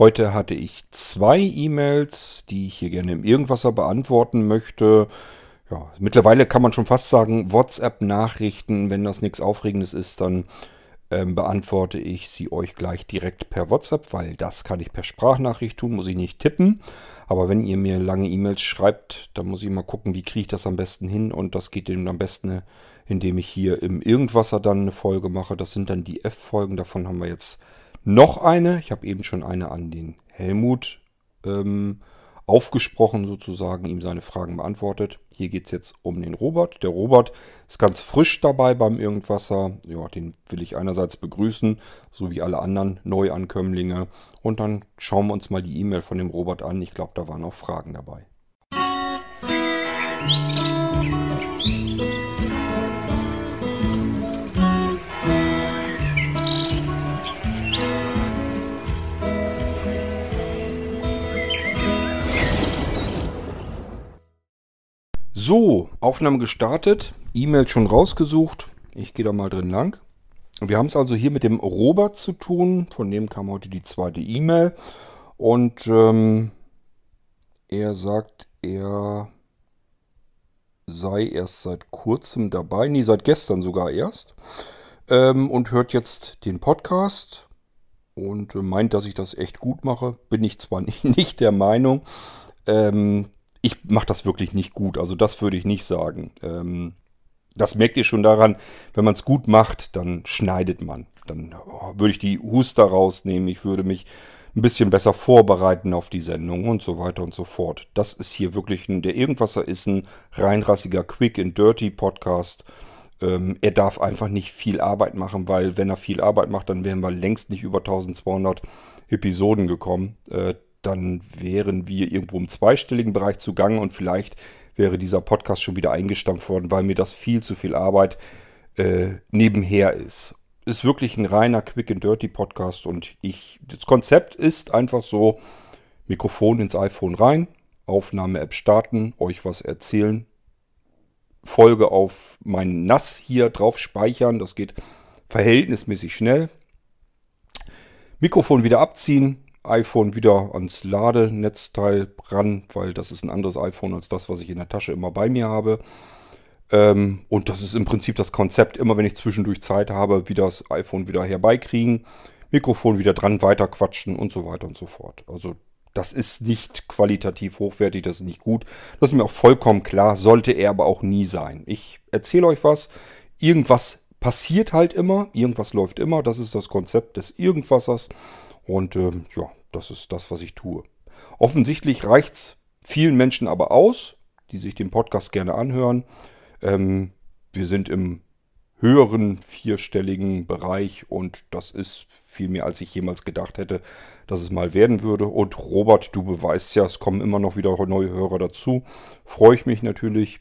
Heute hatte ich zwei E-Mails, die ich hier gerne im Irgendwasser beantworten möchte. Ja, mittlerweile kann man schon fast sagen, WhatsApp-Nachrichten, wenn das nichts Aufregendes ist, dann ähm, beantworte ich sie euch gleich direkt per WhatsApp, weil das kann ich per Sprachnachricht tun, muss ich nicht tippen. Aber wenn ihr mir lange E-Mails schreibt, dann muss ich mal gucken, wie kriege ich das am besten hin. Und das geht eben am besten, indem ich hier im Irgendwasser dann eine Folge mache. Das sind dann die F-Folgen, davon haben wir jetzt noch eine. Ich habe eben schon eine an den Helmut ähm, aufgesprochen sozusagen, ihm seine Fragen beantwortet. Hier geht es jetzt um den Robert. Der Robert ist ganz frisch dabei beim Irgendwasser. Ja, den will ich einerseits begrüßen, so wie alle anderen Neuankömmlinge. Und dann schauen wir uns mal die E-Mail von dem Robert an. Ich glaube, da waren auch Fragen dabei. So, Aufnahme gestartet, E-Mail schon rausgesucht. Ich gehe da mal drin lang. Wir haben es also hier mit dem Robert zu tun. Von dem kam heute die zweite E-Mail. Und ähm, er sagt, er sei erst seit kurzem dabei. Nee, seit gestern sogar erst. Ähm, und hört jetzt den Podcast. Und meint, dass ich das echt gut mache. Bin ich zwar nicht der Meinung. Ähm, ich mache das wirklich nicht gut. Also das würde ich nicht sagen. Ähm, das merkt ihr schon daran, wenn man es gut macht, dann schneidet man. Dann oh, würde ich die Huster rausnehmen. Ich würde mich ein bisschen besser vorbereiten auf die Sendung und so weiter und so fort. Das ist hier wirklich ein, der Irgendwasser ist ein reinrassiger Quick and Dirty Podcast. Ähm, er darf einfach nicht viel Arbeit machen, weil wenn er viel Arbeit macht, dann wären wir längst nicht über 1200 Episoden gekommen. Äh, dann wären wir irgendwo im zweistelligen Bereich zugange und vielleicht wäre dieser Podcast schon wieder eingestampft worden, weil mir das viel zu viel Arbeit äh, nebenher ist. Ist wirklich ein reiner Quick and Dirty Podcast und ich, das Konzept ist einfach so, Mikrofon ins iPhone rein, Aufnahme-App starten, euch was erzählen, Folge auf mein NAS hier drauf speichern, das geht verhältnismäßig schnell. Mikrofon wieder abziehen, iPhone wieder ans Ladenetzteil ran, weil das ist ein anderes iPhone als das, was ich in der Tasche immer bei mir habe. Ähm, und das ist im Prinzip das Konzept, immer wenn ich zwischendurch Zeit habe, wieder das iPhone wieder herbeikriegen, Mikrofon wieder dran, weiter quatschen und so weiter und so fort. Also das ist nicht qualitativ hochwertig, das ist nicht gut. Das ist mir auch vollkommen klar, sollte er aber auch nie sein. Ich erzähle euch was, irgendwas passiert halt immer, irgendwas läuft immer, das ist das Konzept des Irgendwassers. Und äh, ja, das ist das, was ich tue. Offensichtlich reicht es vielen Menschen aber aus, die sich den Podcast gerne anhören. Ähm, wir sind im höheren vierstelligen Bereich und das ist viel mehr, als ich jemals gedacht hätte, dass es mal werden würde. Und Robert, du beweist ja, es kommen immer noch wieder neue Hörer dazu. Freue ich mich natürlich.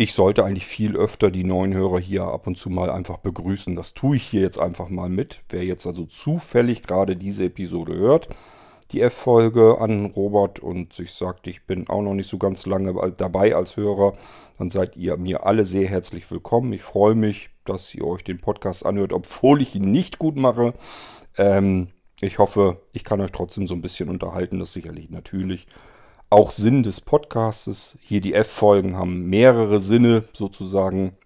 Ich sollte eigentlich viel öfter die neuen Hörer hier ab und zu mal einfach begrüßen. Das tue ich hier jetzt einfach mal mit. Wer jetzt also zufällig gerade diese Episode hört, die F-Folge an Robert und sich sagt, ich bin auch noch nicht so ganz lange dabei als Hörer, dann seid ihr mir alle sehr herzlich willkommen. Ich freue mich, dass ihr euch den Podcast anhört, obwohl ich ihn nicht gut mache. Ähm, ich hoffe, ich kann euch trotzdem so ein bisschen unterhalten, das sicherlich natürlich auch Sinn des Podcastes. Hier die F-Folgen haben mehrere Sinne sozusagen,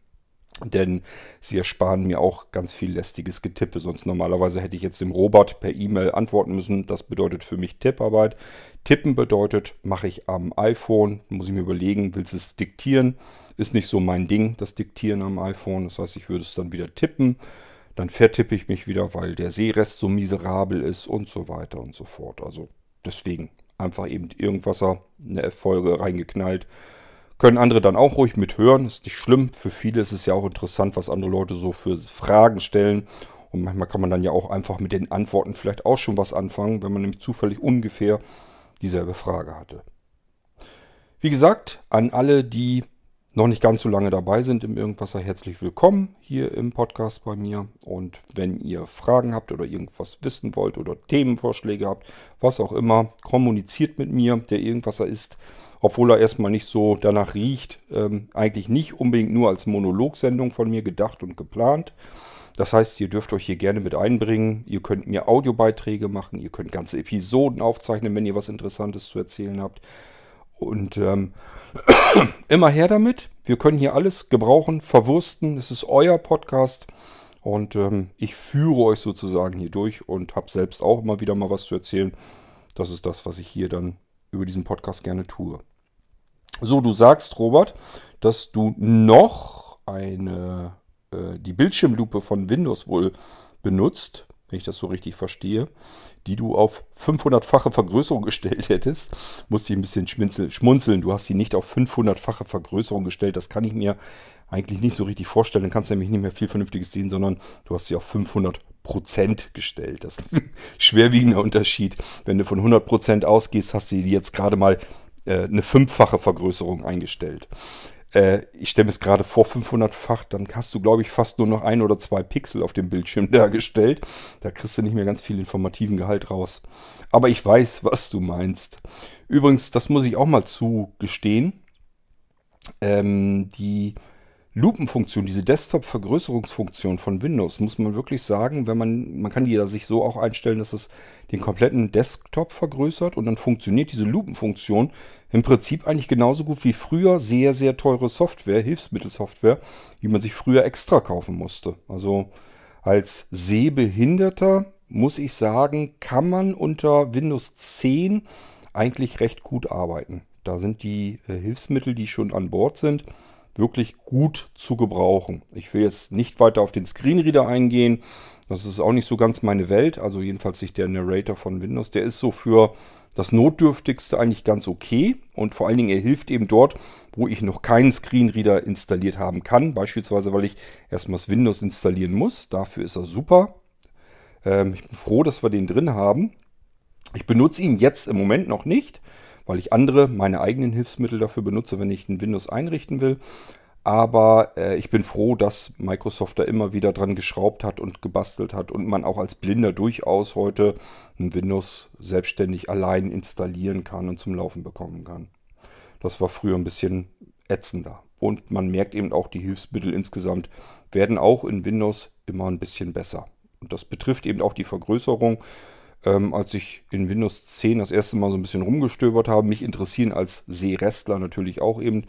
denn sie ersparen mir auch ganz viel lästiges Getippe. Sonst normalerweise hätte ich jetzt dem Robert per E-Mail antworten müssen. Das bedeutet für mich Tipparbeit. Tippen bedeutet, mache ich am iPhone, muss ich mir überlegen, willst du es diktieren? Ist nicht so mein Ding, das Diktieren am iPhone. Das heißt, ich würde es dann wieder tippen. Dann vertippe ich mich wieder, weil der Seerest so miserabel ist und so weiter und so fort. Also deswegen einfach eben Irgendwasser, eine F-Folge reingeknallt. Können andere dann auch ruhig mithören, ist nicht schlimm. Für viele ist es ja auch interessant, was andere Leute so für Fragen stellen. Und manchmal kann man dann ja auch einfach mit den Antworten vielleicht auch schon was anfangen, wenn man nämlich zufällig ungefähr dieselbe Frage hatte. Wie gesagt, an alle, die noch nicht ganz so lange dabei sind im Irgendwasser, herzlich willkommen hier im Podcast bei mir. Und wenn ihr Fragen habt oder irgendwas wissen wollt oder Themenvorschläge habt, was auch immer, kommuniziert mit mir. Der Irgendwasser ist, obwohl er erstmal nicht so danach riecht, ähm, eigentlich nicht unbedingt nur als Monologsendung von mir gedacht und geplant. Das heißt, ihr dürft euch hier gerne mit einbringen. Ihr könnt mir Audiobeiträge machen, ihr könnt ganze Episoden aufzeichnen, wenn ihr was Interessantes zu erzählen habt. Und ähm, immer her damit. Wir können hier alles gebrauchen, verwursten. Es ist euer Podcast. Und ähm, ich führe euch sozusagen hier durch und habe selbst auch immer wieder mal was zu erzählen. Das ist das, was ich hier dann über diesen Podcast gerne tue. So, du sagst, Robert, dass du noch eine, äh, die Bildschirmlupe von Windows wohl benutzt, wenn ich das so richtig verstehe, die du auf 500-fache Vergrößerung gestellt hättest. Musste ich ein bisschen schmunzeln. Du hast sie nicht auf 500-fache Vergrößerung gestellt. Das kann ich mir eigentlich nicht so richtig vorstellen. Dann kannst du nämlich nicht mehr viel Vernünftiges sehen, sondern du hast sie auf 500 Prozent gestellt. Das ist ein schwerwiegender Unterschied. Wenn du von 100 Prozent ausgehst, hast du jetzt gerade mal äh, eine fünffache Vergrößerung eingestellt. Äh, ich stelle mir es gerade vor, 500-fach, dann hast du, glaube ich, fast nur noch ein oder zwei Pixel auf dem Bildschirm dargestellt. Da kriegst du nicht mehr ganz viel informativen Gehalt raus. Aber ich weiß, was du meinst. Übrigens, das muss ich auch mal zugestehen. Ähm, die Lupenfunktion, diese Desktop-Vergrößerungsfunktion von Windows, muss man wirklich sagen, wenn man, man kann die ja sich so auch einstellen, dass es den kompletten Desktop vergrößert und dann funktioniert diese Lupenfunktion im Prinzip eigentlich genauso gut wie früher sehr, sehr teure Software, Hilfsmittelsoftware, die man sich früher extra kaufen musste. Also als Sehbehinderter muss ich sagen, kann man unter Windows 10 eigentlich recht gut arbeiten. Da sind die äh, Hilfsmittel, die schon an Bord sind, wirklich gut zu gebrauchen. Ich will jetzt nicht weiter auf den Screenreader eingehen. Das ist auch nicht so ganz meine Welt. Also jedenfalls nicht der Narrator von Windows. Der ist so für das Notdürftigste eigentlich ganz okay. Und vor allen Dingen, er hilft eben dort, wo ich noch keinen Screenreader installiert haben kann. Beispielsweise, weil ich erstmal das Windows installieren muss. Dafür ist er super. Ähm, ich bin froh, dass wir den drin haben. Ich benutze ihn jetzt im Moment noch nicht weil ich andere, meine eigenen Hilfsmittel dafür benutze, wenn ich ein Windows einrichten will. Aber äh, ich bin froh, dass Microsoft da immer wieder dran geschraubt hat und gebastelt hat und man auch als Blinder durchaus heute ein Windows selbstständig allein installieren kann und zum Laufen bekommen kann. Das war früher ein bisschen ätzender. Und man merkt eben auch, die Hilfsmittel insgesamt werden auch in Windows immer ein bisschen besser. Und das betrifft eben auch die Vergrößerung ähm, als ich in Windows 10 das erste Mal so ein bisschen rumgestöbert habe. Mich interessieren als Sehrestler natürlich auch eben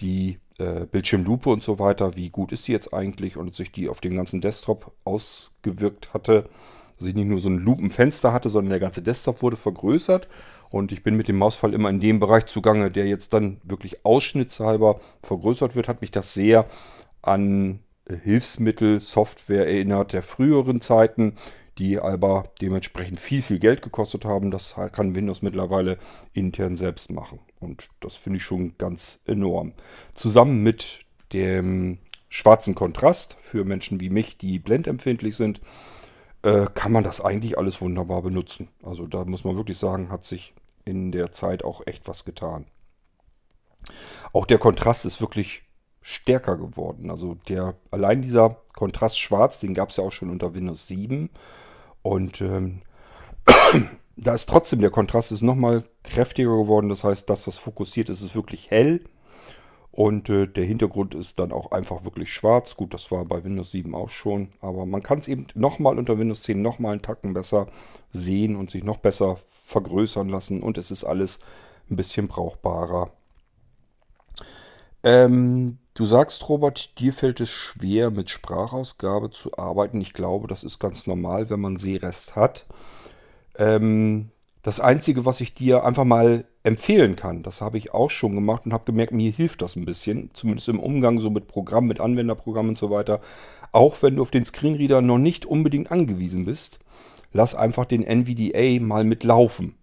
die äh, Bildschirmlupe und so weiter. Wie gut ist die jetzt eigentlich? Und als ich die auf dem ganzen Desktop ausgewirkt hatte, dass ich nicht nur so ein Lupenfenster hatte, sondern der ganze Desktop wurde vergrößert. Und ich bin mit dem Mausfall immer in dem Bereich zugange, der jetzt dann wirklich ausschnittshalber vergrößert wird, hat mich das sehr an Hilfsmittel, Software erinnert der früheren Zeiten, die aber dementsprechend viel, viel Geld gekostet haben. Das kann Windows mittlerweile intern selbst machen. Und das finde ich schon ganz enorm. Zusammen mit dem schwarzen Kontrast für Menschen wie mich, die blendempfindlich sind, äh, kann man das eigentlich alles wunderbar benutzen. Also da muss man wirklich sagen, hat sich in der Zeit auch echt was getan. Auch der Kontrast ist wirklich stärker geworden. Also der allein dieser Kontrast schwarz, den gab es ja auch schon unter Windows 7. Und ähm, da ist trotzdem der Kontrast ist nochmal kräftiger geworden. Das heißt, das, was fokussiert ist, ist wirklich hell. Und äh, der Hintergrund ist dann auch einfach wirklich schwarz. Gut, das war bei Windows 7 auch schon. Aber man kann es eben nochmal unter Windows 10 nochmal einen Tacken besser sehen und sich noch besser vergrößern lassen. Und es ist alles ein bisschen brauchbarer. Ähm, Du sagst, Robert, dir fällt es schwer, mit Sprachausgabe zu arbeiten. Ich glaube, das ist ganz normal, wenn man Sehrest hat. Ähm, das Einzige, was ich dir einfach mal empfehlen kann, das habe ich auch schon gemacht und habe gemerkt, mir hilft das ein bisschen, zumindest im Umgang so mit Programmen, mit Anwenderprogrammen und so weiter. Auch wenn du auf den Screenreader noch nicht unbedingt angewiesen bist, lass einfach den NVDA mal mitlaufen.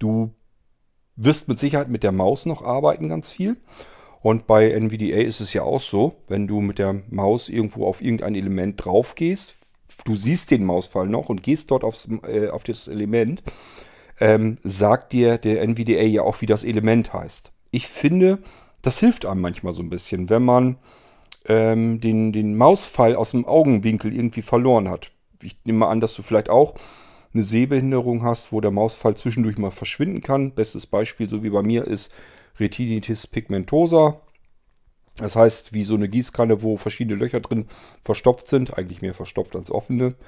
Du wirst mit Sicherheit mit der Maus noch arbeiten ganz viel und bei NVDA ist es ja auch so, wenn du mit der Maus irgendwo auf irgendein Element drauf gehst, du siehst den Mausfall noch und gehst dort aufs, äh, auf das Element, ähm, sagt dir der NVDA ja auch, wie das Element heißt. Ich finde, das hilft einem manchmal so ein bisschen, wenn man ähm, den, den Mausfall aus dem Augenwinkel irgendwie verloren hat. Ich nehme an, dass du vielleicht auch eine Sehbehinderung hast, wo der Mausfall zwischendurch mal verschwinden kann. Bestes Beispiel, so wie bei mir, ist Retinitis pigmentosa. Das heißt, wie so eine Gießkanne, wo verschiedene Löcher drin verstopft sind, eigentlich mehr verstopft als offene.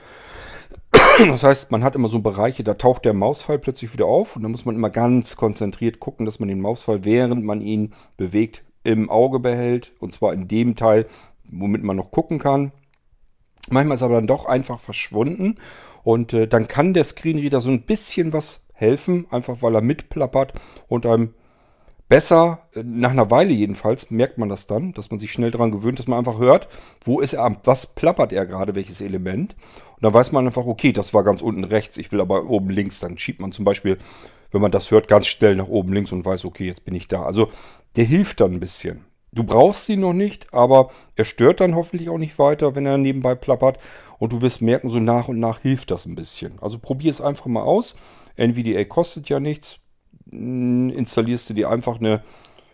Das heißt, man hat immer so Bereiche, da taucht der Mausfall plötzlich wieder auf und da muss man immer ganz konzentriert gucken, dass man den Mausfall, während man ihn bewegt, im Auge behält. Und zwar in dem Teil, womit man noch gucken kann. Manchmal ist aber dann doch einfach verschwunden und äh, dann kann der Screenreader so ein bisschen was helfen, einfach weil er mitplappert und einem besser, äh, nach einer Weile jedenfalls, merkt man das dann, dass man sich schnell daran gewöhnt, dass man einfach hört, wo ist er, was plappert er gerade, welches Element. Und dann weiß man einfach, okay, das war ganz unten rechts, ich will aber oben links. Dann schiebt man zum Beispiel, wenn man das hört, ganz schnell nach oben links und weiß, okay, jetzt bin ich da. Also der hilft dann ein bisschen. Du brauchst sie noch nicht, aber er stört dann hoffentlich auch nicht weiter, wenn er nebenbei plappert. Und du wirst merken, so nach und nach hilft das ein bisschen. Also probier es einfach mal aus. NVDA kostet ja nichts. Installierst du dir einfach eine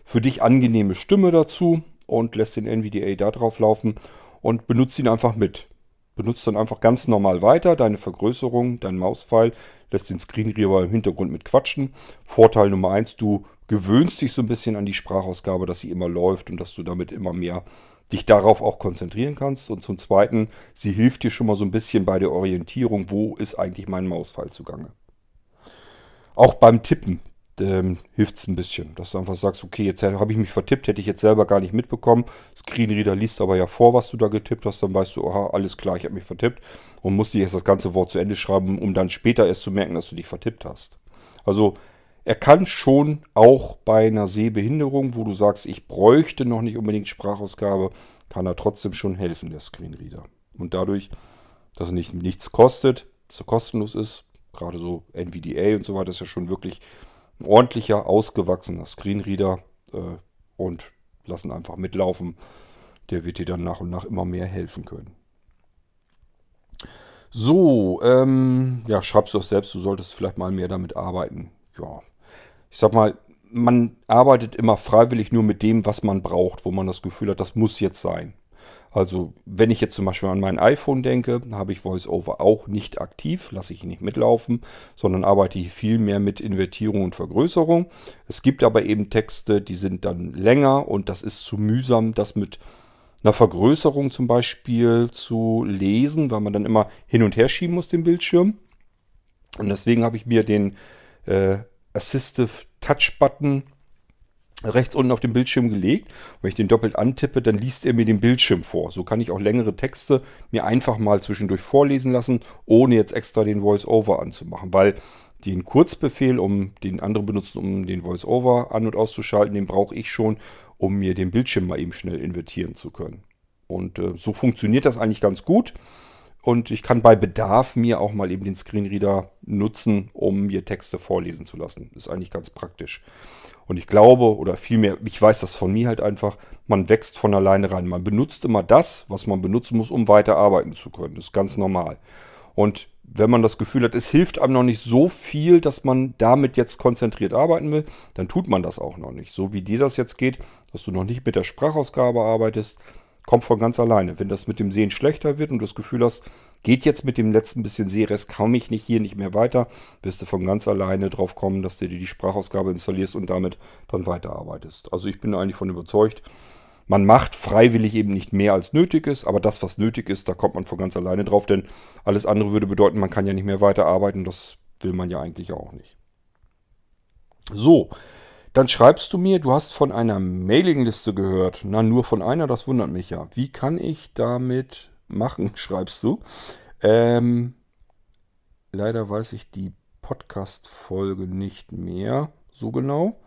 für dich angenehme Stimme dazu und lässt den NVDA da drauf laufen und benutzt ihn einfach mit. Benutzt dann einfach ganz normal weiter deine Vergrößerung, dein Mauspfeil, lässt den Screenreader im Hintergrund mit quatschen. Vorteil Nummer eins, du gewöhnst dich so ein bisschen an die Sprachausgabe, dass sie immer läuft und dass du damit immer mehr dich darauf auch konzentrieren kannst. Und zum Zweiten, sie hilft dir schon mal so ein bisschen bei der Orientierung, wo ist eigentlich mein Mauspfeil zugange. Auch beim Tippen ähm, hilft es ein bisschen, dass du einfach sagst, okay, jetzt habe ich mich vertippt, hätte ich jetzt selber gar nicht mitbekommen. Screenreader liest aber ja vor, was du da getippt hast, dann weißt du, aha, alles klar, ich habe mich vertippt und musst dir jetzt das ganze Wort zu Ende schreiben, um dann später erst zu merken, dass du dich vertippt hast. Also er kann schon auch bei einer Sehbehinderung, wo du sagst, ich bräuchte noch nicht unbedingt Sprachausgabe, kann er trotzdem schon helfen, der Screenreader. Und dadurch, dass er nicht, nichts kostet, so kostenlos ist, gerade so NVDA und so weiter, ist ja schon wirklich ordentlicher, ausgewachsener Screenreader äh, und lassen einfach mitlaufen. Der wird dir dann nach und nach immer mehr helfen können. So, ähm, ja, schreibst du das selbst, du solltest vielleicht mal mehr damit arbeiten. Ja, ich sag mal, man arbeitet immer freiwillig nur mit dem, was man braucht, wo man das Gefühl hat, das muss jetzt sein. Also wenn ich jetzt zum Beispiel an mein iPhone denke, habe ich VoiceOver auch nicht aktiv, lasse ich ihn nicht mitlaufen, sondern arbeite hier viel mehr mit Invertierung und Vergrößerung. Es gibt aber eben Texte, die sind dann länger und das ist zu mühsam, das mit einer Vergrößerung zum Beispiel zu lesen, weil man dann immer hin und her schieben muss, den Bildschirm. Und deswegen habe ich mir den äh, Assistive Touch Button rechts unten auf dem Bildschirm gelegt. wenn ich den doppelt antippe, dann liest er mir den Bildschirm vor. So kann ich auch längere Texte mir einfach mal zwischendurch vorlesen lassen, ohne jetzt extra den Voice-Over anzumachen. Weil den Kurzbefehl, um den andere benutzen, um den Voice-Over an- und auszuschalten, den brauche ich schon, um mir den Bildschirm mal eben schnell invertieren zu können. Und äh, so funktioniert das eigentlich ganz gut. Und ich kann bei Bedarf mir auch mal eben den Screenreader nutzen, um mir Texte vorlesen zu lassen. ist eigentlich ganz praktisch. Und ich glaube, oder vielmehr, ich weiß das von mir halt einfach, man wächst von alleine rein. Man benutzt immer das, was man benutzen muss, um weiter arbeiten zu können. Das ist ganz normal. Und wenn man das Gefühl hat, es hilft einem noch nicht so viel, dass man damit jetzt konzentriert arbeiten will, dann tut man das auch noch nicht. So wie dir das jetzt geht, dass du noch nicht mit der Sprachausgabe arbeitest, kommt von ganz alleine. Wenn das mit dem Sehen schlechter wird und du das Gefühl hast, geht jetzt mit dem letzten bisschen Sehrest, komme ich nicht hier nicht mehr weiter, wirst du von ganz alleine drauf kommen, dass du dir die Sprachausgabe installierst und damit dann weiterarbeitest. Also ich bin eigentlich von überzeugt, man macht freiwillig eben nicht mehr als nötig ist, aber das, was nötig ist, da kommt man von ganz alleine drauf, denn alles andere würde bedeuten, man kann ja nicht mehr weiterarbeiten, das will man ja eigentlich auch nicht. So, dann schreibst du mir, du hast von einer Mailingliste gehört. Na, nur von einer, das wundert mich ja. Wie kann ich damit machen, schreibst du. Ähm, leider weiß ich die Podcast-Folge nicht mehr so genau.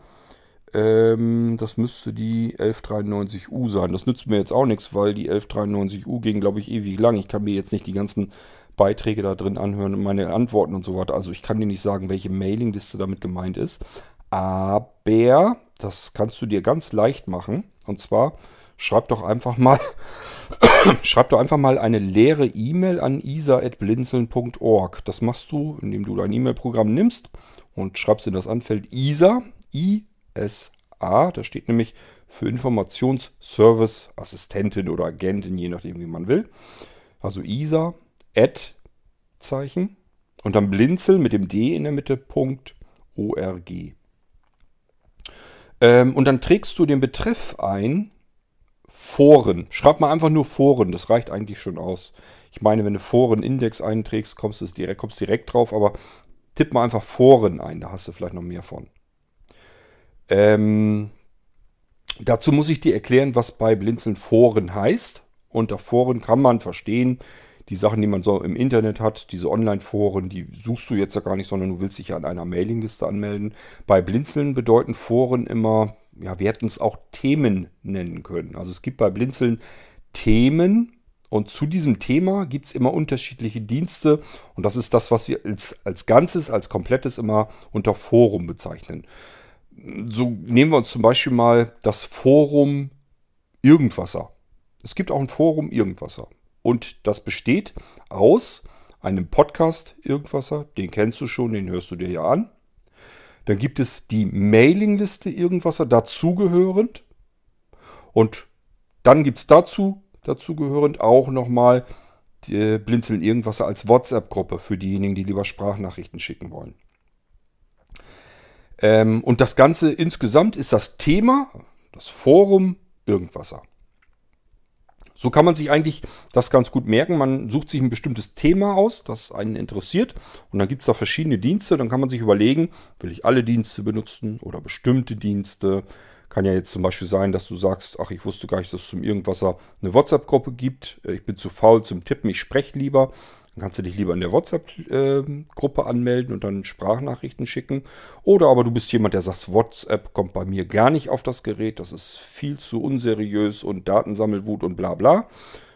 Ähm, das müsste die 1193U sein. Das nützt mir jetzt auch nichts, weil die 1193U ging, glaube ich, ewig lang. Ich kann mir jetzt nicht die ganzen Beiträge da drin anhören und meine Antworten und so weiter. Also ich kann dir nicht sagen, welche Mailingliste damit gemeint ist. Aber das kannst du dir ganz leicht machen. Und zwar schreib doch einfach mal, schreib doch einfach mal eine leere E-Mail an isa.blinzeln.org. Das machst du, indem du dein E-Mail-Programm nimmst und schreibst in das Anfeld ISA, I-S-A. Da steht nämlich für Informationsservice Assistentin oder Agentin, je nachdem, wie man will. Also ISA, Ad, Zeichen und dann Blinzeln mit dem D in der Mitte, Punkt, ORG. Ähm, und dann trägst du den Betreff ein, Foren. Schreib mal einfach nur Foren, das reicht eigentlich schon aus. Ich meine, wenn du Foren-Index einträgst, kommst du direkt, kommst direkt drauf, aber tipp mal einfach Foren ein, da hast du vielleicht noch mehr von. Ähm, dazu muss ich dir erklären, was bei Blinzeln Foren heißt. Unter Foren kann man verstehen, die Sachen, die man so im Internet hat, diese Online-Foren, die suchst du jetzt ja gar nicht, sondern du willst dich ja an einer Mailingliste anmelden. Bei Blinzeln bedeuten Foren immer, ja, wir hätten es auch Themen nennen können. Also es gibt bei Blinzeln Themen, und zu diesem Thema gibt es immer unterschiedliche Dienste. Und das ist das, was wir als, als Ganzes, als Komplettes immer unter Forum bezeichnen. So nehmen wir uns zum Beispiel mal das Forum Irgendwasser. Es gibt auch ein Forum Irgendwasser. Und das besteht aus einem Podcast Irgendwasser, den kennst du schon, den hörst du dir ja an. Dann gibt es die Mailingliste Irgendwasser dazugehörend. Und dann gibt es dazu dazugehörend auch nochmal die Blinzeln irgendwas als WhatsApp-Gruppe für diejenigen, die lieber Sprachnachrichten schicken wollen. Ähm, und das Ganze insgesamt ist das Thema, das Forum Irgendwasser. So kann man sich eigentlich das ganz gut merken. Man sucht sich ein bestimmtes Thema aus, das einen interessiert. Und dann gibt es da verschiedene Dienste. Dann kann man sich überlegen, will ich alle Dienste benutzen oder bestimmte Dienste. Kann ja jetzt zum Beispiel sein, dass du sagst, ach, ich wusste gar nicht, dass es zum Irgendwasser eine WhatsApp-Gruppe gibt. Äh, ich bin zu faul zum Tippen, ich spreche lieber. Dann kannst du dich lieber in der WhatsApp-Gruppe ähm, anmelden und dann Sprachnachrichten schicken. Oder aber du bist jemand, der sagt, WhatsApp kommt bei mir gar nicht auf das Gerät. Das ist viel zu unseriös und Datensammelwut und bla bla.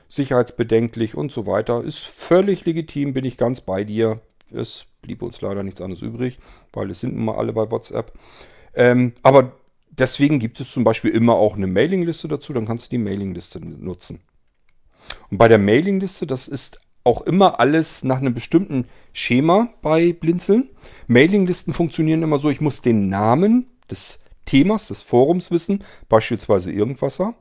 Sicherheitsbedenklich und so weiter. Ist völlig legitim, bin ich ganz bei dir. Es blieb uns leider nichts anderes übrig, weil es sind nun mal alle bei WhatsApp. Ähm, aber deswegen gibt es zum Beispiel immer auch eine Mailingliste dazu, dann kannst du die Mailingliste nutzen. Und bei der Mailingliste, das ist auch immer alles nach einem bestimmten Schema bei Blinzeln. Mailinglisten funktionieren immer so, ich muss den Namen des Themas, des Forums wissen, beispielsweise Irgendwasser.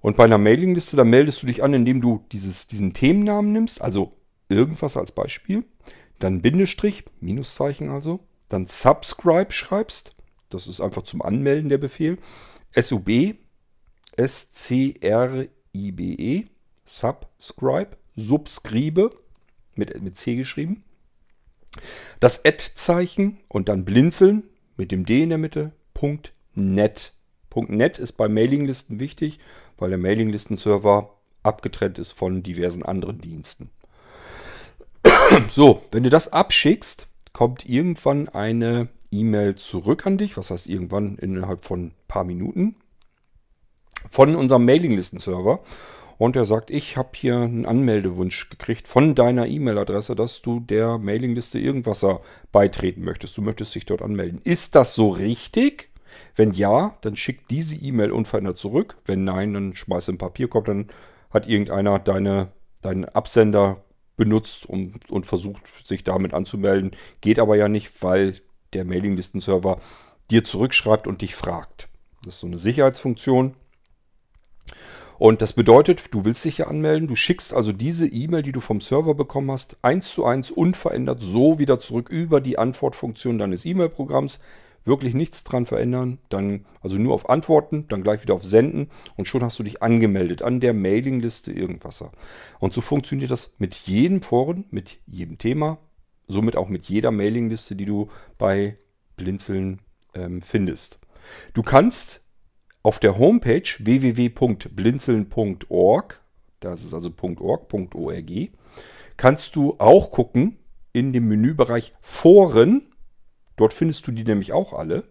Und bei einer Mailingliste, da meldest du dich an, indem du dieses, diesen Themennamen nimmst, also Irgendwas als Beispiel, dann Bindestrich, Minuszeichen also, dann Subscribe schreibst, das ist einfach zum Anmelden der Befehl. SUB, S-C-R-I-B-E, Subscribe, Subscribe, mit, mit C geschrieben. Das Add-Zeichen und dann blinzeln mit dem D in der Mitte, Punkt .net. Punkt .net ist bei Mailinglisten wichtig, weil der Mailinglisten-Server abgetrennt ist von diversen anderen Diensten. So, wenn du das abschickst, kommt irgendwann eine E-Mail zurück an dich, was heißt irgendwann innerhalb von ein paar Minuten, von unserem Mailinglisten-Server. Und er sagt, ich habe hier einen Anmeldewunsch gekriegt von deiner E-Mail-Adresse, dass du der Mailingliste irgendwas beitreten möchtest. Du möchtest dich dort anmelden. Ist das so richtig? Wenn ja, dann schick diese E-Mail unverändert zurück. Wenn nein, dann schmeiß einen Papierkorb. Dann hat irgendeiner deine, deinen Absender benutzt und, und versucht, sich damit anzumelden. Geht aber ja nicht, weil der Mailinglisten-Server dir zurückschreibt und dich fragt. Das ist so eine Sicherheitsfunktion. Und das bedeutet, du willst dich ja anmelden, du schickst also diese E-Mail, die du vom Server bekommen hast, eins zu eins unverändert so wieder zurück über die Antwortfunktion deines E-Mail-Programms. Wirklich nichts dran verändern, dann also nur auf Antworten, dann gleich wieder auf Senden und schon hast du dich angemeldet an der Mailingliste irgendwas. Und so funktioniert das mit jedem Foren, mit jedem Thema, somit auch mit jeder Mailingliste, die du bei Blinzeln ähm, findest. Du kannst auf der Homepage www.blinzeln.org, das ist also .org, .org, kannst du auch gucken in dem Menübereich Foren. Dort findest du die nämlich auch alle.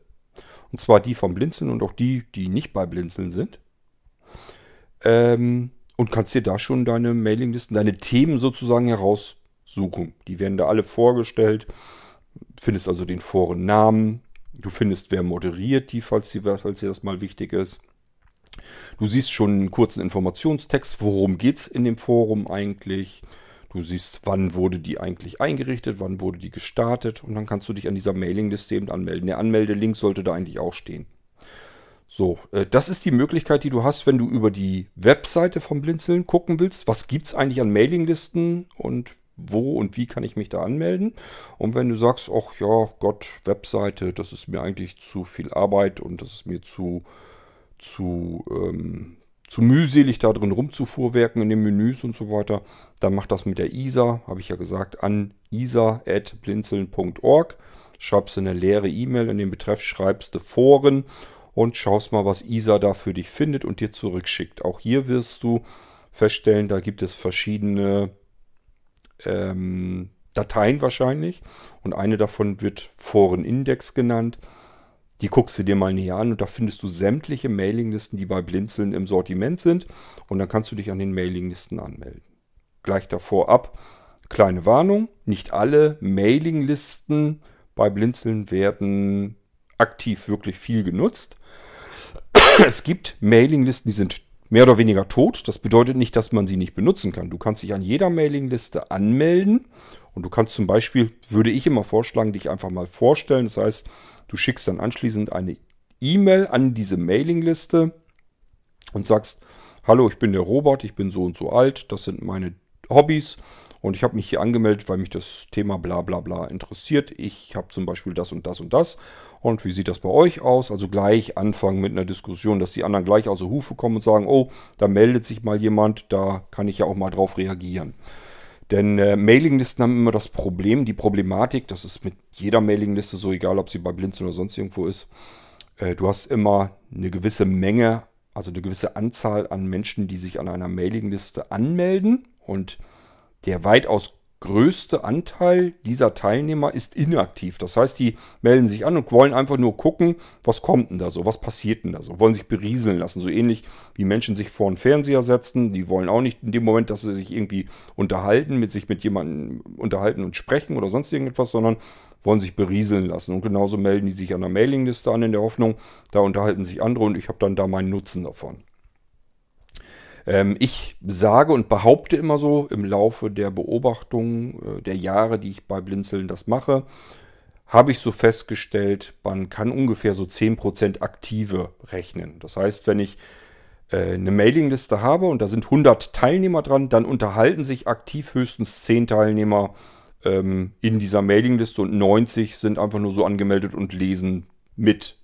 Und zwar die vom Blinzeln und auch die, die nicht bei Blinzeln sind. Ähm, und kannst dir da schon deine Mailinglisten, deine Themen sozusagen heraus suchen. Die werden da alle vorgestellt. Findest also den Forennamen. Du findest, wer moderiert die, falls, die, falls dir das mal wichtig ist. Du siehst schon einen kurzen Informationstext, worum geht es in dem Forum eigentlich. Du siehst, wann wurde die eigentlich eingerichtet, wann wurde die gestartet und dann kannst du dich an dieser Mailingliste eben anmelden. Der Anmeldelink sollte da eigentlich auch stehen. So, äh, das ist die Möglichkeit, die du hast, wenn du über die Webseite vom Blinzeln gucken willst. Was gibt es eigentlich an Mailinglisten und wo und wie kann ich mich da anmelden. Und wenn du sagst, ach ja, Gott, Webseite, das ist mir eigentlich zu viel Arbeit und das ist mir zu, zu, ähm, zu mühselig da drin rumzufuhrwerken in den Menüs und so weiter, dann mach das mit der ISA, habe ich ja gesagt, an isa.blinzeln.org. Schreibst eine leere E-Mail in den Betreff, schreibst du Foren und schaust mal, was ISA da für dich findet und dir zurückschickt. Auch hier wirst du feststellen, da gibt es verschiedene ähm, Dateien wahrscheinlich und eine davon wird Forenindex genannt. Die guckst du dir mal näher an und da findest du sämtliche Mailinglisten, die bei Blinzeln im Sortiment sind und dann kannst du dich an den Mailinglisten anmelden. Gleich davor ab, kleine Warnung, nicht alle Mailinglisten bei Blinzeln werden aktiv wirklich viel genutzt. Es gibt Mailinglisten, die sind mehr oder weniger tot. Das bedeutet nicht, dass man sie nicht benutzen kann. Du kannst dich an jeder Mailingliste anmelden und du kannst zum Beispiel, würde ich immer vorschlagen, dich einfach mal vorstellen. Das heißt, du schickst dann anschließend eine E-Mail an diese Mailingliste und sagst, hallo, ich bin der Robert, ich bin so und so alt, das sind meine Hobbys und ich habe mich hier angemeldet, weil mich das Thema bla bla bla interessiert. Ich habe zum Beispiel das und das und das. Und wie sieht das bei euch aus? Also gleich anfangen mit einer Diskussion, dass die anderen gleich aus der Hufe kommen und sagen, oh, da meldet sich mal jemand, da kann ich ja auch mal drauf reagieren. Denn äh, Mailinglisten haben immer das Problem, die Problematik, das ist mit jeder Mailingliste so, egal ob sie bei Blinzeln oder sonst irgendwo ist, äh, du hast immer eine gewisse Menge, also eine gewisse Anzahl an Menschen, die sich an einer Mailingliste anmelden und der weitaus größte Anteil dieser Teilnehmer ist inaktiv. Das heißt, die melden sich an und wollen einfach nur gucken, was kommt denn da so, was passiert denn da so, wollen sich berieseln lassen. So ähnlich wie Menschen sich vor den Fernseher setzen. Die wollen auch nicht in dem Moment, dass sie sich irgendwie unterhalten, mit sich mit jemandem unterhalten und sprechen oder sonst irgendetwas, sondern wollen sich berieseln lassen. Und genauso melden die sich an der Mailingliste an in der Hoffnung, da unterhalten sich andere und ich habe dann da meinen Nutzen davon. Ähm, ich sage und behaupte immer so im Laufe der Beobachtung äh, der Jahre, die ich bei Blinzeln das mache, habe ich so festgestellt, man kann ungefähr so 10% aktive rechnen. Das heißt, wenn ich äh, eine Mailingliste habe und da sind 100 Teilnehmer dran, dann unterhalten sich aktiv höchstens 10 Teilnehmer ähm, in dieser Mailingliste und 90 sind einfach nur so angemeldet und lesen mit.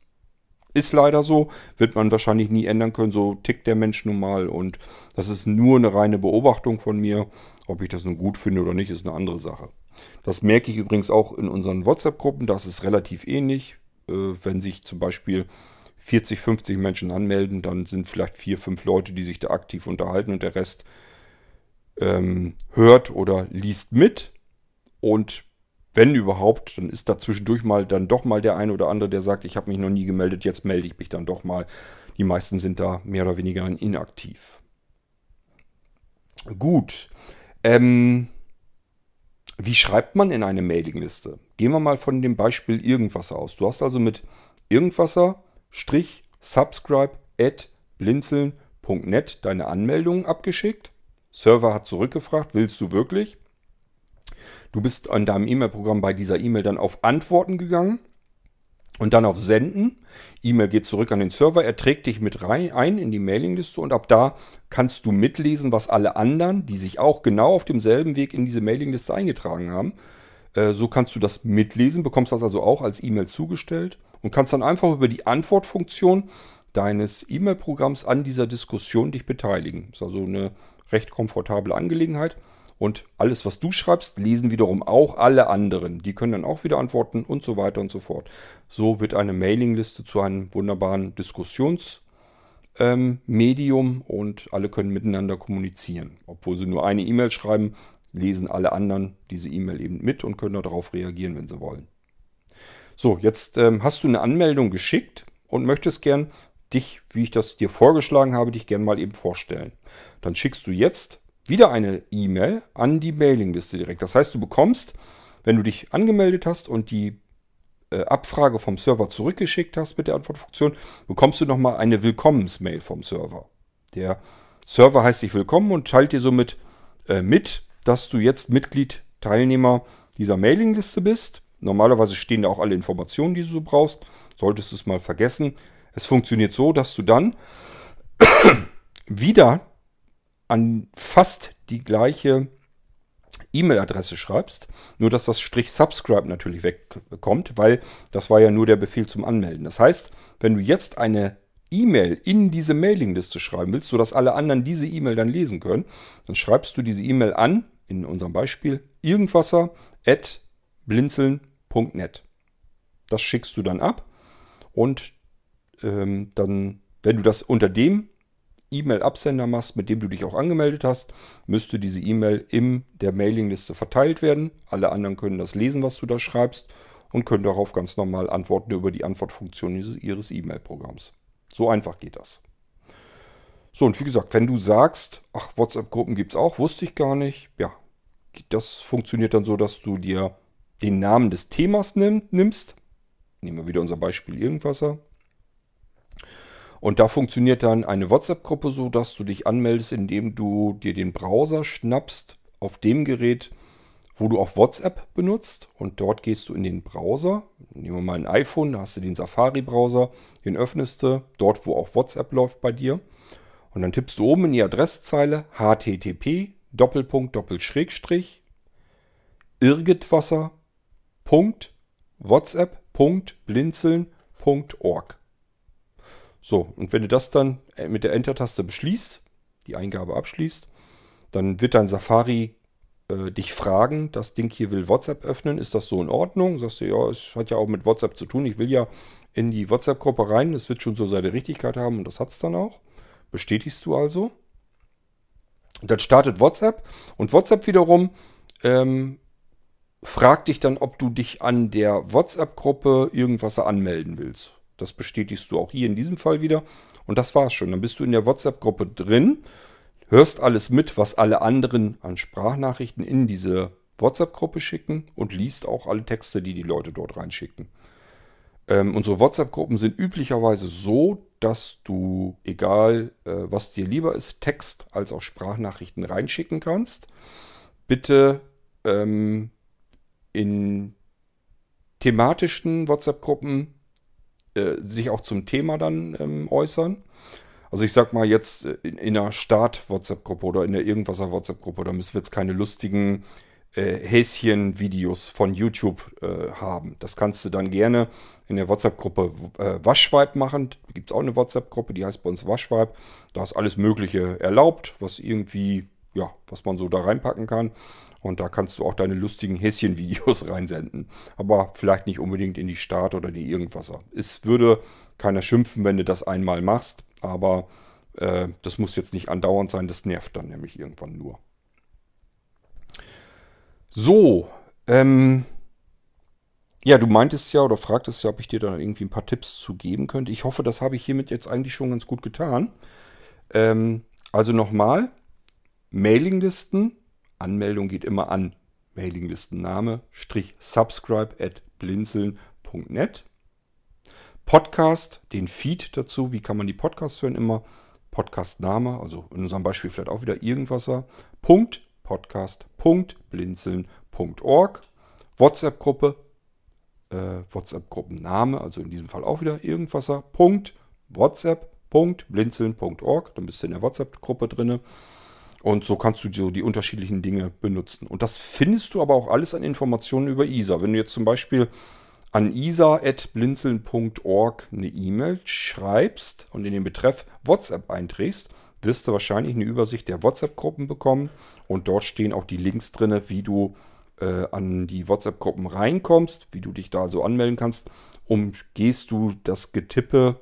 Ist leider so, wird man wahrscheinlich nie ändern können, so tickt der Mensch nun mal und das ist nur eine reine Beobachtung von mir. Ob ich das nun gut finde oder nicht, ist eine andere Sache. Das merke ich übrigens auch in unseren WhatsApp-Gruppen, das ist relativ ähnlich. Äh, wenn sich zum Beispiel 40, 50 Menschen anmelden, dann sind vielleicht vier, fünf Leute, die sich da aktiv unterhalten und der Rest ähm, hört oder liest mit. Und wenn überhaupt, dann ist da zwischendurch mal dann doch mal der eine oder andere, der sagt, ich habe mich noch nie gemeldet, jetzt melde ich mich dann doch mal. Die meisten sind da mehr oder weniger inaktiv. Gut. Ähm, wie schreibt man in eine Mailingliste? Gehen wir mal von dem Beispiel Irgendwasser aus. Du hast also mit Irgendwasser subscribe at blinzeln.net deine Anmeldung abgeschickt. Server hat zurückgefragt, willst du wirklich? Du bist an deinem E-Mail-Programm bei dieser E-Mail dann auf Antworten gegangen und dann auf Senden. E-Mail geht zurück an den Server, er trägt dich mit rein ein in die Mailingliste und ab da kannst du mitlesen, was alle anderen, die sich auch genau auf demselben Weg in diese Mailingliste eingetragen haben, äh, so kannst du das mitlesen, bekommst das also auch als E-Mail zugestellt und kannst dann einfach über die Antwortfunktion deines E-Mail-Programms an dieser Diskussion dich beteiligen. Ist also eine recht komfortable Angelegenheit. Und alles, was du schreibst, lesen wiederum auch alle anderen. Die können dann auch wieder antworten und so weiter und so fort. So wird eine Mailingliste zu einem wunderbaren Diskussionsmedium ähm, und alle können miteinander kommunizieren. Obwohl sie nur eine E-Mail schreiben, lesen alle anderen diese E-Mail eben mit und können darauf reagieren, wenn sie wollen. So, jetzt ähm, hast du eine Anmeldung geschickt und möchtest gern dich, wie ich das dir vorgeschlagen habe, dich gern mal eben vorstellen. Dann schickst du jetzt wieder eine E-Mail an die Mailingliste direkt. Das heißt, du bekommst, wenn du dich angemeldet hast und die äh, Abfrage vom Server zurückgeschickt hast mit der Antwortfunktion, bekommst du nochmal eine Willkommensmail vom Server. Der Server heißt dich willkommen und teilt dir somit äh, mit, dass du jetzt Mitglied, Teilnehmer dieser Mailingliste bist. Normalerweise stehen da auch alle Informationen, die du brauchst. Solltest du es mal vergessen. Es funktioniert so, dass du dann wieder an fast die gleiche E-Mail-Adresse schreibst, nur dass das Strich Subscribe natürlich wegkommt, weil das war ja nur der Befehl zum Anmelden. Das heißt, wenn du jetzt eine E-Mail in diese Mailingliste schreiben willst, sodass alle anderen diese E-Mail dann lesen können, dann schreibst du diese E-Mail an, in unserem Beispiel, irgendwasser at blinzeln.net. Das schickst du dann ab und ähm, dann, wenn du das unter dem E-Mail-Absender machst, mit dem du dich auch angemeldet hast, müsste diese E-Mail in der Mailingliste verteilt werden. Alle anderen können das lesen, was du da schreibst und können darauf ganz normal antworten über die Antwortfunktion ihres E-Mail-Programms. So einfach geht das. So, und wie gesagt, wenn du sagst, ach, WhatsApp-Gruppen gibt es auch, wusste ich gar nicht, ja, das funktioniert dann so, dass du dir den Namen des Themas nimmst. Nehmen wir wieder unser Beispiel Irgendwasser. Und da funktioniert dann eine WhatsApp-Gruppe so, dass du dich anmeldest, indem du dir den Browser schnappst auf dem Gerät, wo du auch WhatsApp benutzt. Und dort gehst du in den Browser. Nehmen wir mal ein iPhone, da hast du den Safari-Browser, den öffnest du, dort wo auch WhatsApp läuft bei dir. Und dann tippst du oben in die Adresszeile http Doppelpunkt Doppelschrägstrich irgendwasser.whatsapp.blinzeln.org. So, und wenn du das dann äh, mit der Enter-Taste beschließt, die Eingabe abschließt, dann wird dein Safari äh, dich fragen, das Ding hier will WhatsApp öffnen, ist das so in Ordnung? Sagst du, ja, es hat ja auch mit WhatsApp zu tun, ich will ja in die WhatsApp-Gruppe rein, es wird schon so seine Richtigkeit haben und das hat es dann auch. Bestätigst du also. Und dann startet WhatsApp und WhatsApp wiederum ähm, fragt dich dann, ob du dich an der WhatsApp-Gruppe irgendwas anmelden willst. Das bestätigst du auch hier in diesem Fall wieder. Und das war's schon. Dann bist du in der WhatsApp-Gruppe drin, hörst alles mit, was alle anderen an Sprachnachrichten in diese WhatsApp-Gruppe schicken und liest auch alle Texte, die die Leute dort reinschicken. Ähm, unsere WhatsApp-Gruppen sind üblicherweise so, dass du, egal äh, was dir lieber ist, Text als auch Sprachnachrichten reinschicken kannst. Bitte ähm, in thematischen WhatsApp-Gruppen äh, sich auch zum Thema dann ähm, äußern. Also ich sag mal jetzt äh, in, in einer Start-WhatsApp-Gruppe oder in der irgendwaser WhatsApp-Gruppe, da müssen wir jetzt keine lustigen äh, Häschen-Videos von YouTube äh, haben. Das kannst du dann gerne in der WhatsApp-Gruppe äh, Waschweib machen. Da gibt es auch eine WhatsApp-Gruppe, die heißt bei uns Waschweib. Da ist alles Mögliche erlaubt, was irgendwie, ja, was man so da reinpacken kann. Und da kannst du auch deine lustigen Häschen-Videos reinsenden. Aber vielleicht nicht unbedingt in die Start oder die Irgendwasser. Es würde keiner schimpfen, wenn du das einmal machst. Aber äh, das muss jetzt nicht andauernd sein. Das nervt dann nämlich irgendwann nur. So, ähm, ja, du meintest ja oder fragtest ja, ob ich dir da irgendwie ein paar Tipps zu geben könnte. Ich hoffe, das habe ich hiermit jetzt eigentlich schon ganz gut getan. Ähm, also nochmal, Mailinglisten Anmeldung geht immer an Mailinglistenname subscribe at blinzeln.net. Podcast, den Feed dazu, wie kann man die Podcasts hören, immer Podcastname, also in unserem Beispiel vielleicht auch wieder irgendwasser, Punkt, Podcast, Punkt, blinzeln.org, WhatsApp-Gruppe, äh, WhatsApp-Gruppenname, also in diesem Fall auch wieder irgendwasser, Punkt, WhatsApp, Punkt, blinzeln.org, dann bist du in der WhatsApp-Gruppe drinne. Und so kannst du so die unterschiedlichen Dinge benutzen. Und das findest du aber auch alles an Informationen über ISA. Wenn du jetzt zum Beispiel an isa.blinzeln.org eine E-Mail schreibst und in den Betreff WhatsApp einträgst, wirst du wahrscheinlich eine Übersicht der WhatsApp-Gruppen bekommen. Und dort stehen auch die Links drin, wie du äh, an die WhatsApp-Gruppen reinkommst, wie du dich da so anmelden kannst. Umgehst du das Getippe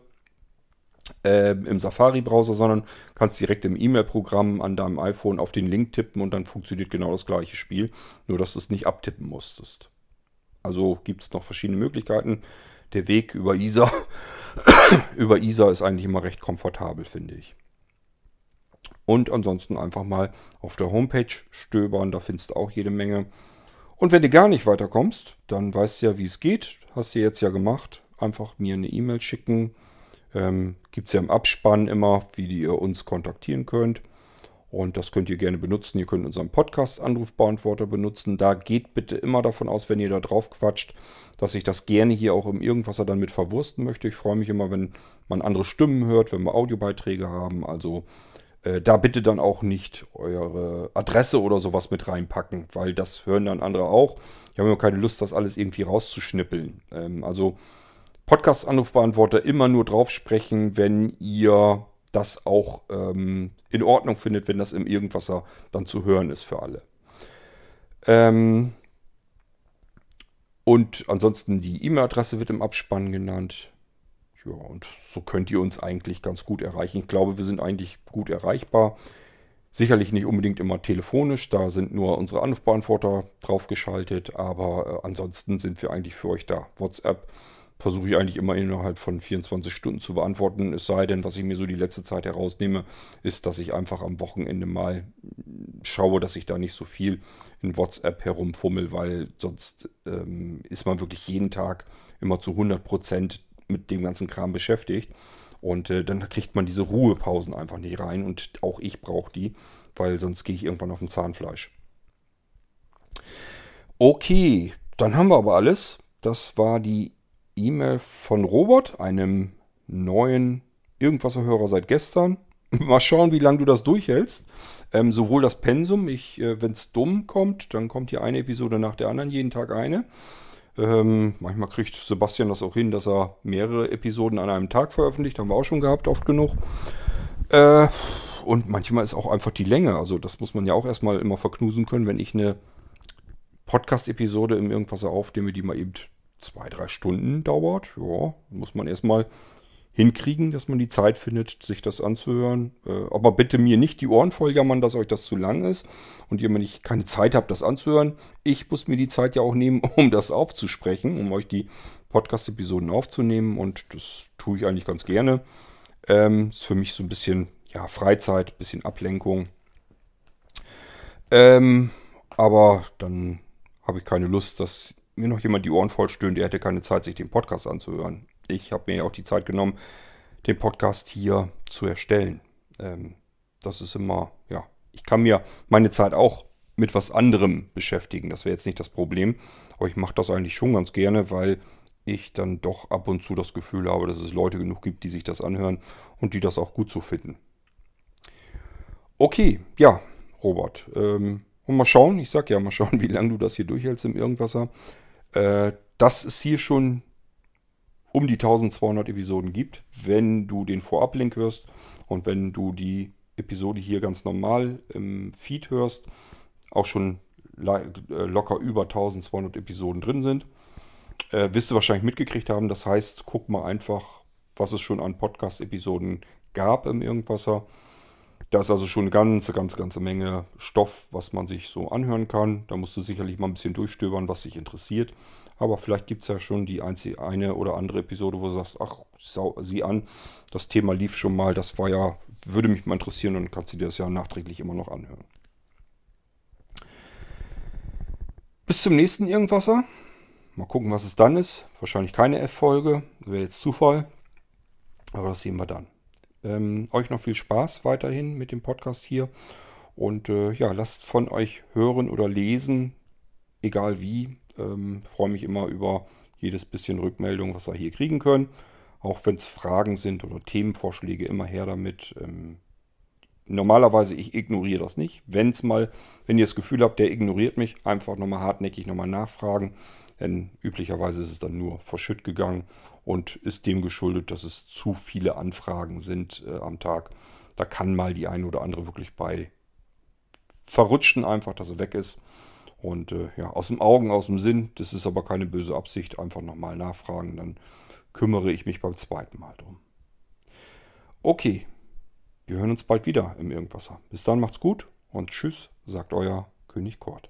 äh, im Safari-Browser, sondern kannst direkt im E-Mail-Programm an deinem iPhone auf den Link tippen und dann funktioniert genau das gleiche Spiel, nur dass du es nicht abtippen musstest. Also gibt es noch verschiedene Möglichkeiten. Der Weg über ISA, über ISA ist eigentlich immer recht komfortabel, finde ich. Und ansonsten einfach mal auf der Homepage stöbern, da findest du auch jede Menge. Und wenn du gar nicht weiterkommst, dann weißt du ja, wie es geht. Hast du jetzt ja gemacht. Einfach mir eine E-Mail schicken ähm, Gibt es ja im Abspann immer, wie ihr uns kontaktieren könnt. Und das könnt ihr gerne benutzen. Ihr könnt unseren Podcast-Anrufbeantworter benutzen. Da geht bitte immer davon aus, wenn ihr da drauf quatscht, dass ich das gerne hier auch im Irgendwasser dann mit verwursten möchte. Ich freue mich immer, wenn man andere Stimmen hört, wenn wir Audiobeiträge haben. Also äh, da bitte dann auch nicht eure Adresse oder sowas mit reinpacken, weil das hören dann andere auch. Ich habe immer keine Lust, das alles irgendwie rauszuschnippeln. Ähm, also Podcast-Anrufbeantworter immer nur drauf sprechen, wenn ihr das auch ähm, in Ordnung findet, wenn das im Irgendwasser dann zu hören ist für alle. Ähm, und ansonsten die E-Mail-Adresse wird im Abspann genannt. Ja, und so könnt ihr uns eigentlich ganz gut erreichen. Ich glaube, wir sind eigentlich gut erreichbar. Sicherlich nicht unbedingt immer telefonisch, da sind nur unsere Anrufbeantworter draufgeschaltet, aber äh, ansonsten sind wir eigentlich für euch da. WhatsApp versuche ich eigentlich immer innerhalb von 24 Stunden zu beantworten. Es sei denn, was ich mir so die letzte Zeit herausnehme, ist, dass ich einfach am Wochenende mal schaue, dass ich da nicht so viel in WhatsApp herumfummel, weil sonst ähm, ist man wirklich jeden Tag immer zu 100 Prozent mit dem ganzen Kram beschäftigt. Und äh, dann kriegt man diese Ruhepausen einfach nicht rein. Und auch ich brauche die, weil sonst gehe ich irgendwann auf dem Zahnfleisch. Okay, dann haben wir aber alles. Das war die E-Mail von Robert, einem neuen Irgendwasser-Hörer seit gestern. Mal schauen, wie lange du das durchhältst. Ähm, sowohl das Pensum, äh, wenn es dumm kommt, dann kommt hier eine Episode nach der anderen, jeden Tag eine. Ähm, manchmal kriegt Sebastian das auch hin, dass er mehrere Episoden an einem Tag veröffentlicht. Haben wir auch schon gehabt, oft genug. Äh, und manchmal ist auch einfach die Länge. Also das muss man ja auch erstmal immer verknusen können, wenn ich eine Podcast-Episode im Irgendwas aufnehme, die mal eben zwei, drei Stunden dauert. Ja, muss man erstmal hinkriegen, dass man die Zeit findet, sich das anzuhören. Äh, aber bitte mir nicht die Ohren voll jammern, dass euch das zu lang ist und ihr mir nicht keine Zeit habt, das anzuhören. Ich muss mir die Zeit ja auch nehmen, um das aufzusprechen, um euch die Podcast-Episoden aufzunehmen und das tue ich eigentlich ganz gerne. Ähm, ist für mich so ein bisschen ja, Freizeit, bisschen Ablenkung. Ähm, aber dann habe ich keine Lust, dass mir noch jemand die Ohren voll stöhnt, der hätte keine Zeit, sich den Podcast anzuhören ich habe mir ja auch die Zeit genommen, den Podcast hier zu erstellen. Ähm, das ist immer, ja, ich kann mir meine Zeit auch mit was anderem beschäftigen. Das wäre jetzt nicht das Problem. Aber ich mache das eigentlich schon ganz gerne, weil ich dann doch ab und zu das Gefühl habe, dass es Leute genug gibt, die sich das anhören und die das auch gut so finden. Okay, ja, Robert. Ähm, und mal schauen, ich sag ja, mal schauen, wie lange du das hier durchhältst im Irgendwasser. Äh, das ist hier schon um die 1200 Episoden gibt, wenn du den Vorab-Link hörst und wenn du die Episode hier ganz normal im Feed hörst, auch schon äh, locker über 1200 Episoden drin sind. Äh, wirst du wahrscheinlich mitgekriegt haben. Das heißt, guck mal einfach, was es schon an Podcast-Episoden gab im Irgendwasser. Da ist also schon eine ganze, ganze, ganze Menge Stoff, was man sich so anhören kann. Da musst du sicherlich mal ein bisschen durchstöbern, was dich interessiert. Aber vielleicht gibt es ja schon die einzige, eine oder andere Episode, wo du sagst, ach, sieh an, das Thema lief schon mal, das war ja, würde mich mal interessieren und kannst du dir das ja nachträglich immer noch anhören. Bis zum nächsten Irgendwasser. Mal gucken, was es dann ist. Wahrscheinlich keine F-Folge. Wäre jetzt Zufall. Aber das sehen wir dann. Ähm, euch noch viel Spaß weiterhin mit dem Podcast hier. Und äh, ja, lasst von euch hören oder lesen, egal wie. Ähm, freue mich immer über jedes bisschen Rückmeldung, was wir hier kriegen können. Auch wenn es Fragen sind oder Themenvorschläge, immer her damit. Ähm, normalerweise, ich ignoriere das nicht. Wenn es mal, wenn ihr das Gefühl habt, der ignoriert mich, einfach nochmal hartnäckig nochmal nachfragen. Denn üblicherweise ist es dann nur verschütt gegangen und ist dem geschuldet, dass es zu viele Anfragen sind äh, am Tag. Da kann mal die eine oder andere wirklich bei verrutschen einfach, dass er weg ist. Und äh, ja, aus dem Augen, aus dem Sinn, das ist aber keine böse Absicht, einfach nochmal nachfragen, dann kümmere ich mich beim zweiten Mal drum. Okay, wir hören uns bald wieder im Irgendwasser. Bis dann macht's gut und tschüss, sagt euer König Kort.